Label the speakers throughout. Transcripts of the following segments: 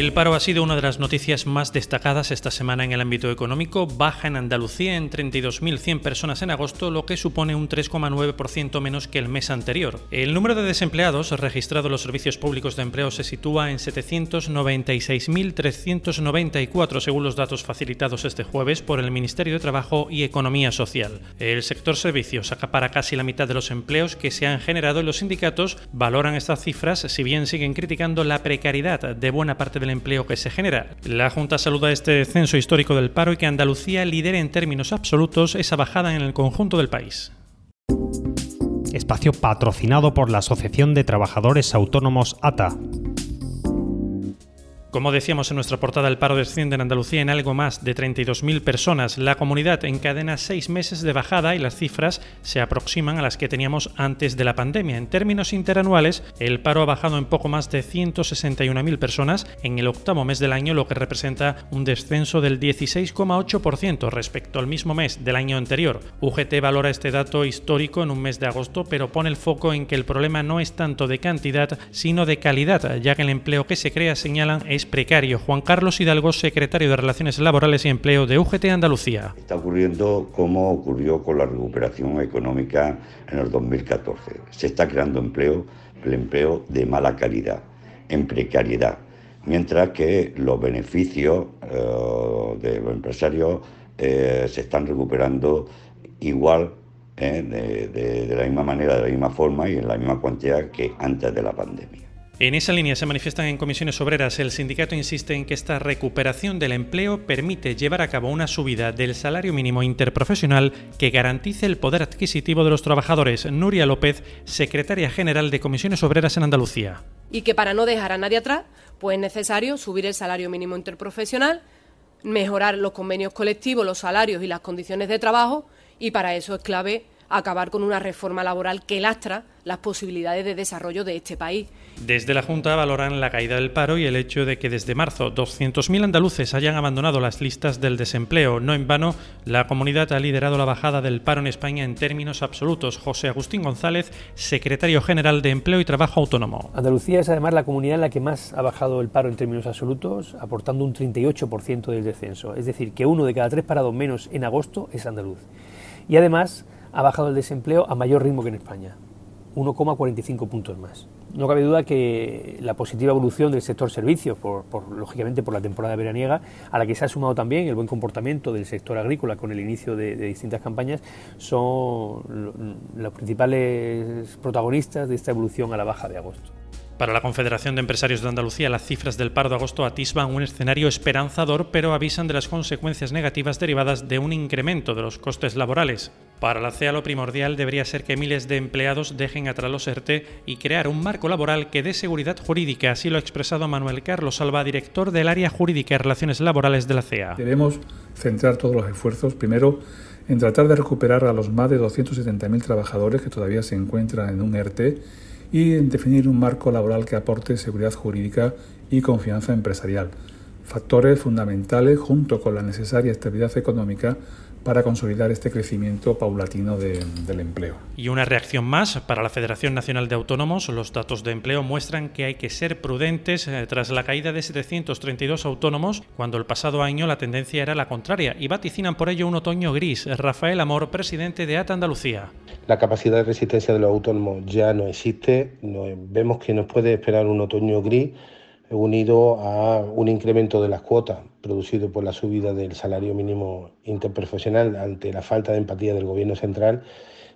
Speaker 1: El paro ha sido una de las noticias más destacadas esta semana en el ámbito económico. Baja en Andalucía en 32.100 personas en agosto, lo que supone un 3,9% menos que el mes anterior. El número de desempleados registrado en los servicios públicos de empleo se sitúa en 796.394 según los datos facilitados este jueves por el Ministerio de Trabajo y Economía Social. El sector servicios acapara casi la mitad de los empleos que se han generado y los sindicatos valoran estas cifras si bien siguen criticando la precariedad de buena parte del empleo que se genera. La Junta saluda este censo histórico del paro y que Andalucía lidere en términos absolutos esa bajada en el conjunto del país.
Speaker 2: Espacio patrocinado por la Asociación de Trabajadores Autónomos ATA.
Speaker 1: Como decíamos en nuestra portada, el paro desciende en Andalucía en algo más de 32.000 personas. La comunidad encadena seis meses de bajada y las cifras se aproximan a las que teníamos antes de la pandemia. En términos interanuales, el paro ha bajado en poco más de 161.000 personas en el octavo mes del año, lo que representa un descenso del 16,8% respecto al mismo mes del año anterior. UGT valora este dato histórico en un mes de agosto, pero pone el foco en que el problema no es tanto de cantidad, sino de calidad, ya que el empleo que se crea, señalan, es precario. Juan Carlos Hidalgo, secretario de Relaciones Laborales y Empleo de UGT Andalucía.
Speaker 3: Está ocurriendo como ocurrió con la recuperación económica en el 2014. Se está creando empleo, el empleo de mala calidad, en precariedad, mientras que los beneficios eh, de los empresarios eh, se están recuperando igual eh, de la misma manera, de la misma forma y en la misma cuantía que antes de la pandemia.
Speaker 1: En esa línea se manifiestan en comisiones obreras. El sindicato insiste en que esta recuperación del empleo permite llevar a cabo una subida del salario mínimo interprofesional que garantice el poder adquisitivo de los trabajadores. Nuria López, secretaria general de comisiones obreras en Andalucía.
Speaker 4: Y que para no dejar a nadie atrás, pues es necesario subir el salario mínimo interprofesional, mejorar los convenios colectivos, los salarios y las condiciones de trabajo, y para eso es clave acabar con una reforma laboral que lastra las posibilidades de desarrollo de este país.
Speaker 1: Desde la Junta valoran la caída del paro y el hecho de que desde marzo 200.000 andaluces hayan abandonado las listas del desempleo. No en vano, la comunidad ha liderado la bajada del paro en España en términos absolutos. José Agustín González, secretario general de Empleo y Trabajo Autónomo.
Speaker 5: Andalucía es además la comunidad en la que más ha bajado el paro en términos absolutos, aportando un 38% del descenso. Es decir, que uno de cada tres parados menos en agosto es andaluz. Y además ha bajado el desempleo a mayor ritmo que en España, 1,45 puntos más. No cabe duda que la positiva evolución del sector servicios, por, lógicamente por la temporada veraniega, a la que se ha sumado también el buen comportamiento del sector agrícola con el inicio de, de distintas campañas, son los principales protagonistas de esta evolución a la baja de agosto.
Speaker 1: Para la Confederación de Empresarios de Andalucía, las cifras del paro de agosto atisban un escenario esperanzador, pero avisan de las consecuencias negativas derivadas de un incremento de los costes laborales. Para la CEA lo primordial debería ser que miles de empleados dejen atrás los ERTE y crear un marco laboral que dé seguridad jurídica, así lo ha expresado Manuel Carlos Alba, director del área jurídica y relaciones laborales de la CEA.
Speaker 6: Debemos centrar todos los esfuerzos, primero, en tratar de recuperar a los más de 270.000 trabajadores que todavía se encuentran en un ERTE y en definir un marco laboral que aporte seguridad jurídica y confianza empresarial, factores fundamentales junto con la necesaria estabilidad económica para consolidar este crecimiento paulatino del empleo.
Speaker 1: Y una reacción más para la Federación Nacional de Autónomos. Los datos de empleo muestran que hay que ser prudentes eh, tras la caída de 732 autónomos, cuando el pasado año la tendencia era la contraria y vaticinan por ello un otoño gris. Rafael Amor, presidente de ATA Andalucía.
Speaker 7: La capacidad de resistencia de los autónomos ya no existe. vemos que nos puede esperar un otoño gris unido a un incremento de las cuotas producido por la subida del salario mínimo interprofesional ante la falta de empatía del gobierno central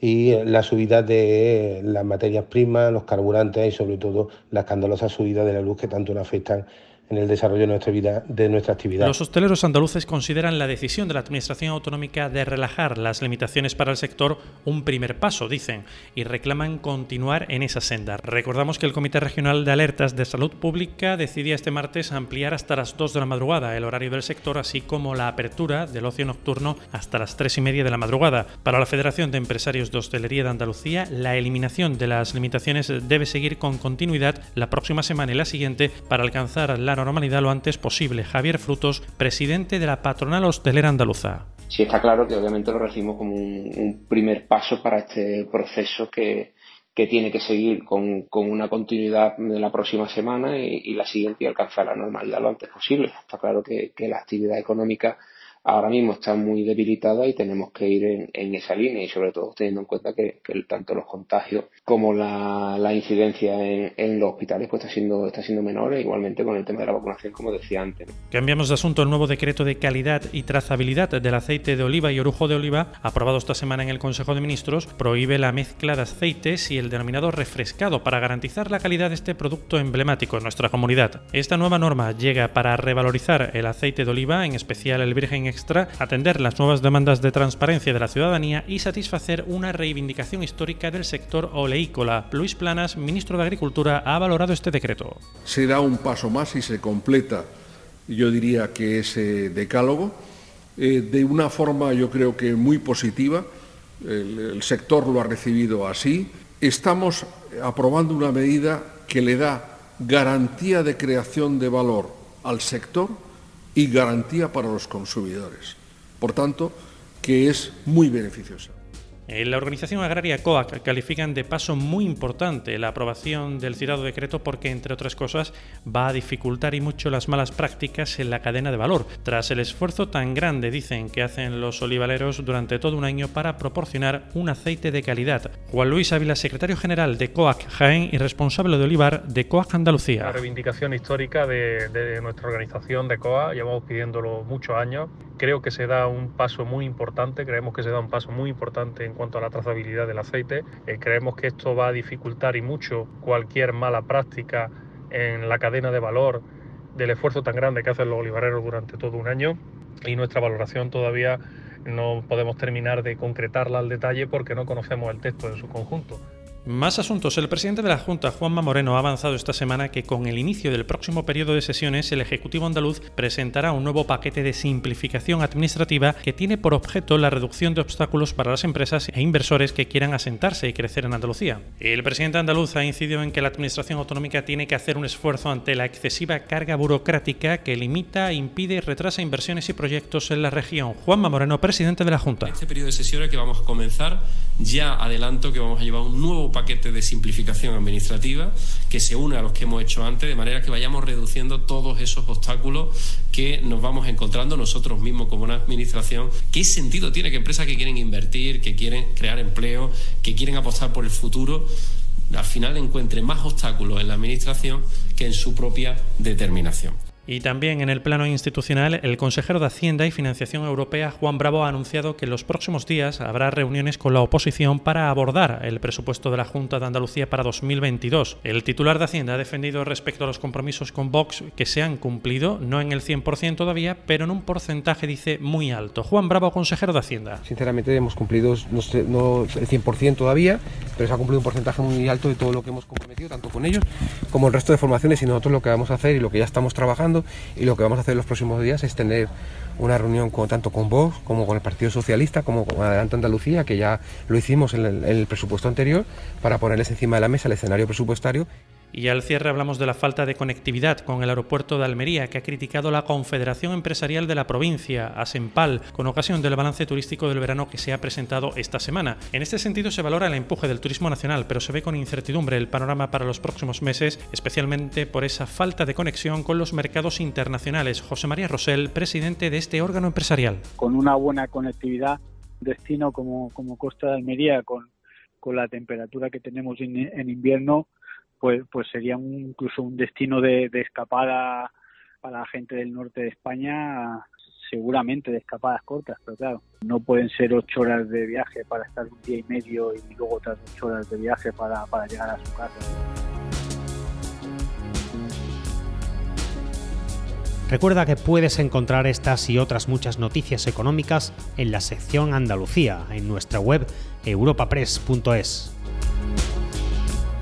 Speaker 7: y la subida de las materias primas, los carburantes y sobre todo la escandalosa subida de la luz que tanto nos afectan en el desarrollo de nuestra, vida, de nuestra actividad.
Speaker 1: Los hosteleros andaluces consideran la decisión de la Administración Autonómica de relajar las limitaciones para el sector un primer paso, dicen, y reclaman continuar en esa senda. Recordamos que el Comité Regional de Alertas de Salud Pública decidía este martes ampliar hasta las 2 de la madrugada el horario del sector, así como la apertura del ocio nocturno hasta las 3 y media de la madrugada. Para la Federación de Empresarios de Hostelería de Andalucía, la eliminación de las limitaciones debe seguir con continuidad la próxima semana y la siguiente para alcanzar la normalidad lo antes posible. Javier Frutos, presidente de la patronal hostelera andaluza.
Speaker 8: Sí está claro que obviamente lo recibimos como un, primer paso para este proceso que, tiene que seguir con, una continuidad de la próxima semana y, la siguiente y alcanzar la normalidad lo antes posible. Está claro que, que la actividad económica ahora mismo está muy debilitada y tenemos que ir en, esa línea y sobre todo teniendo en cuenta que, tanto los contagios como la, incidencia en, los hospitales pues está siendo, está siendo menor e igualmente con el tema de la vacunación como decía antes.
Speaker 1: Cambiamos de asunto. El nuevo decreto de calidad y trazabilidad del aceite de oliva y orujo de oliva aprobado esta semana en el Consejo de Ministros prohíbe la mezcla de aceites y el denominado refrescado para garantizar la calidad de este producto emblemático en nuestra comunidad. Esta nueva norma llega para revalorizar el aceite de oliva, en especial el virgen atender las nuevas demandas de transparencia de la ciudadanía y satisfacer una reivindicación histórica del sector oleícola. Luis Planas, ministro de Agricultura, ha valorado este decreto.
Speaker 9: Se da un paso más y se completa, yo diría que ese decálogo, eh, de una forma yo creo que muy positiva. el sector lo ha recibido así. Estamos aprobando una medida que le da garantía de creación de valor al sector y garantía para los consumidores. Por tanto, que es muy beneficiosa.
Speaker 1: En la organización agraria COAC califican de paso muy importante la aprobación del citado decreto porque, entre otras cosas, va a dificultar y mucho las malas prácticas en la cadena de valor, tras el esfuerzo tan grande, dicen, que hacen los olivaleros durante todo un año para proporcionar un aceite de calidad. Juan Luis Ávila, secretario general de COAC Jaén y responsable de Olivar de COAC Andalucía.
Speaker 10: La reivindicación histórica de, de nuestra organización de COAC, llevamos pidiéndolo muchos años creo que se da un paso muy importante, creemos que se da un paso muy importante en cuanto a la trazabilidad del aceite. Eh, creemos que esto va a dificultar y mucho cualquier mala práctica en la cadena de valor del esfuerzo tan grande que hacen los olivareros durante todo un año y nuestra valoración todavía no podemos terminar de concretarla al detalle porque no conocemos el texto en su conjunto.
Speaker 1: Más asuntos. El presidente de la Junta, Juanma Moreno, ha avanzado esta semana que con el inicio del próximo periodo de sesiones, el Ejecutivo andaluz presentará un nuevo paquete de simplificación administrativa que tiene por objeto la reducción de obstáculos para las empresas e inversores que quieran asentarse y crecer en Andalucía. El presidente andaluz ha incidido en que la Administración autonómica tiene que hacer un esfuerzo ante la excesiva carga burocrática que limita, impide y retrasa inversiones y proyectos en la región. Juanma Moreno, presidente de la Junta.
Speaker 11: Este periodo de sesiones que vamos a comenzar, ya adelanto que vamos a llevar un nuevo paquete de simplificación administrativa que se une a los que hemos hecho antes, de manera que vayamos reduciendo todos esos obstáculos que nos vamos encontrando nosotros mismos como una administración. ¿Qué sentido tiene que empresas que quieren invertir, que quieren crear empleo, que quieren apostar por el futuro, al final encuentre más obstáculos en la administración que en su propia determinación?
Speaker 1: Y también en el plano institucional, el consejero de Hacienda y Financiación Europea, Juan Bravo, ha anunciado que en los próximos días habrá reuniones con la oposición para abordar el presupuesto de la Junta de Andalucía para 2022. El titular de Hacienda ha defendido respecto a los compromisos con Vox que se han cumplido, no en el 100% todavía, pero en un porcentaje, dice, muy alto. Juan Bravo, consejero de Hacienda.
Speaker 12: Sinceramente hemos cumplido no, no el 100% todavía, pero se ha cumplido un porcentaje muy alto de todo lo que hemos comprometido, tanto con ellos como el resto de formaciones y nosotros lo que vamos a hacer y lo que ya estamos trabajando y lo que vamos a hacer en los próximos días es tener una reunión tanto con Vox como con el Partido Socialista, como con Adelante Andalucía, que ya lo hicimos en el presupuesto anterior, para ponerles encima de la mesa el escenario presupuestario
Speaker 1: y al cierre hablamos de la falta de conectividad con el aeropuerto de Almería, que ha criticado la Confederación Empresarial de la provincia, ASEMPAL, con ocasión del balance turístico del verano que se ha presentado esta semana. En este sentido se valora el empuje del turismo nacional, pero se ve con incertidumbre el panorama para los próximos meses, especialmente por esa falta de conexión con los mercados internacionales. José María Rosell, presidente de este órgano empresarial.
Speaker 13: Con una buena conectividad, destino como, Costa de Almería, con la temperatura que tenemos en invierno, pues, pues sería incluso un destino de, escapada para la gente del norte de España, seguramente de escapadas cortas, pero claro, no pueden ser ocho horas de viaje para estar un día y medio y luego otras ocho horas de viaje para, para llegar a su casa.
Speaker 2: Recuerda que puedes encontrar estas y otras muchas noticias económicas en la sección Andalucía, en nuestra web europapress.es.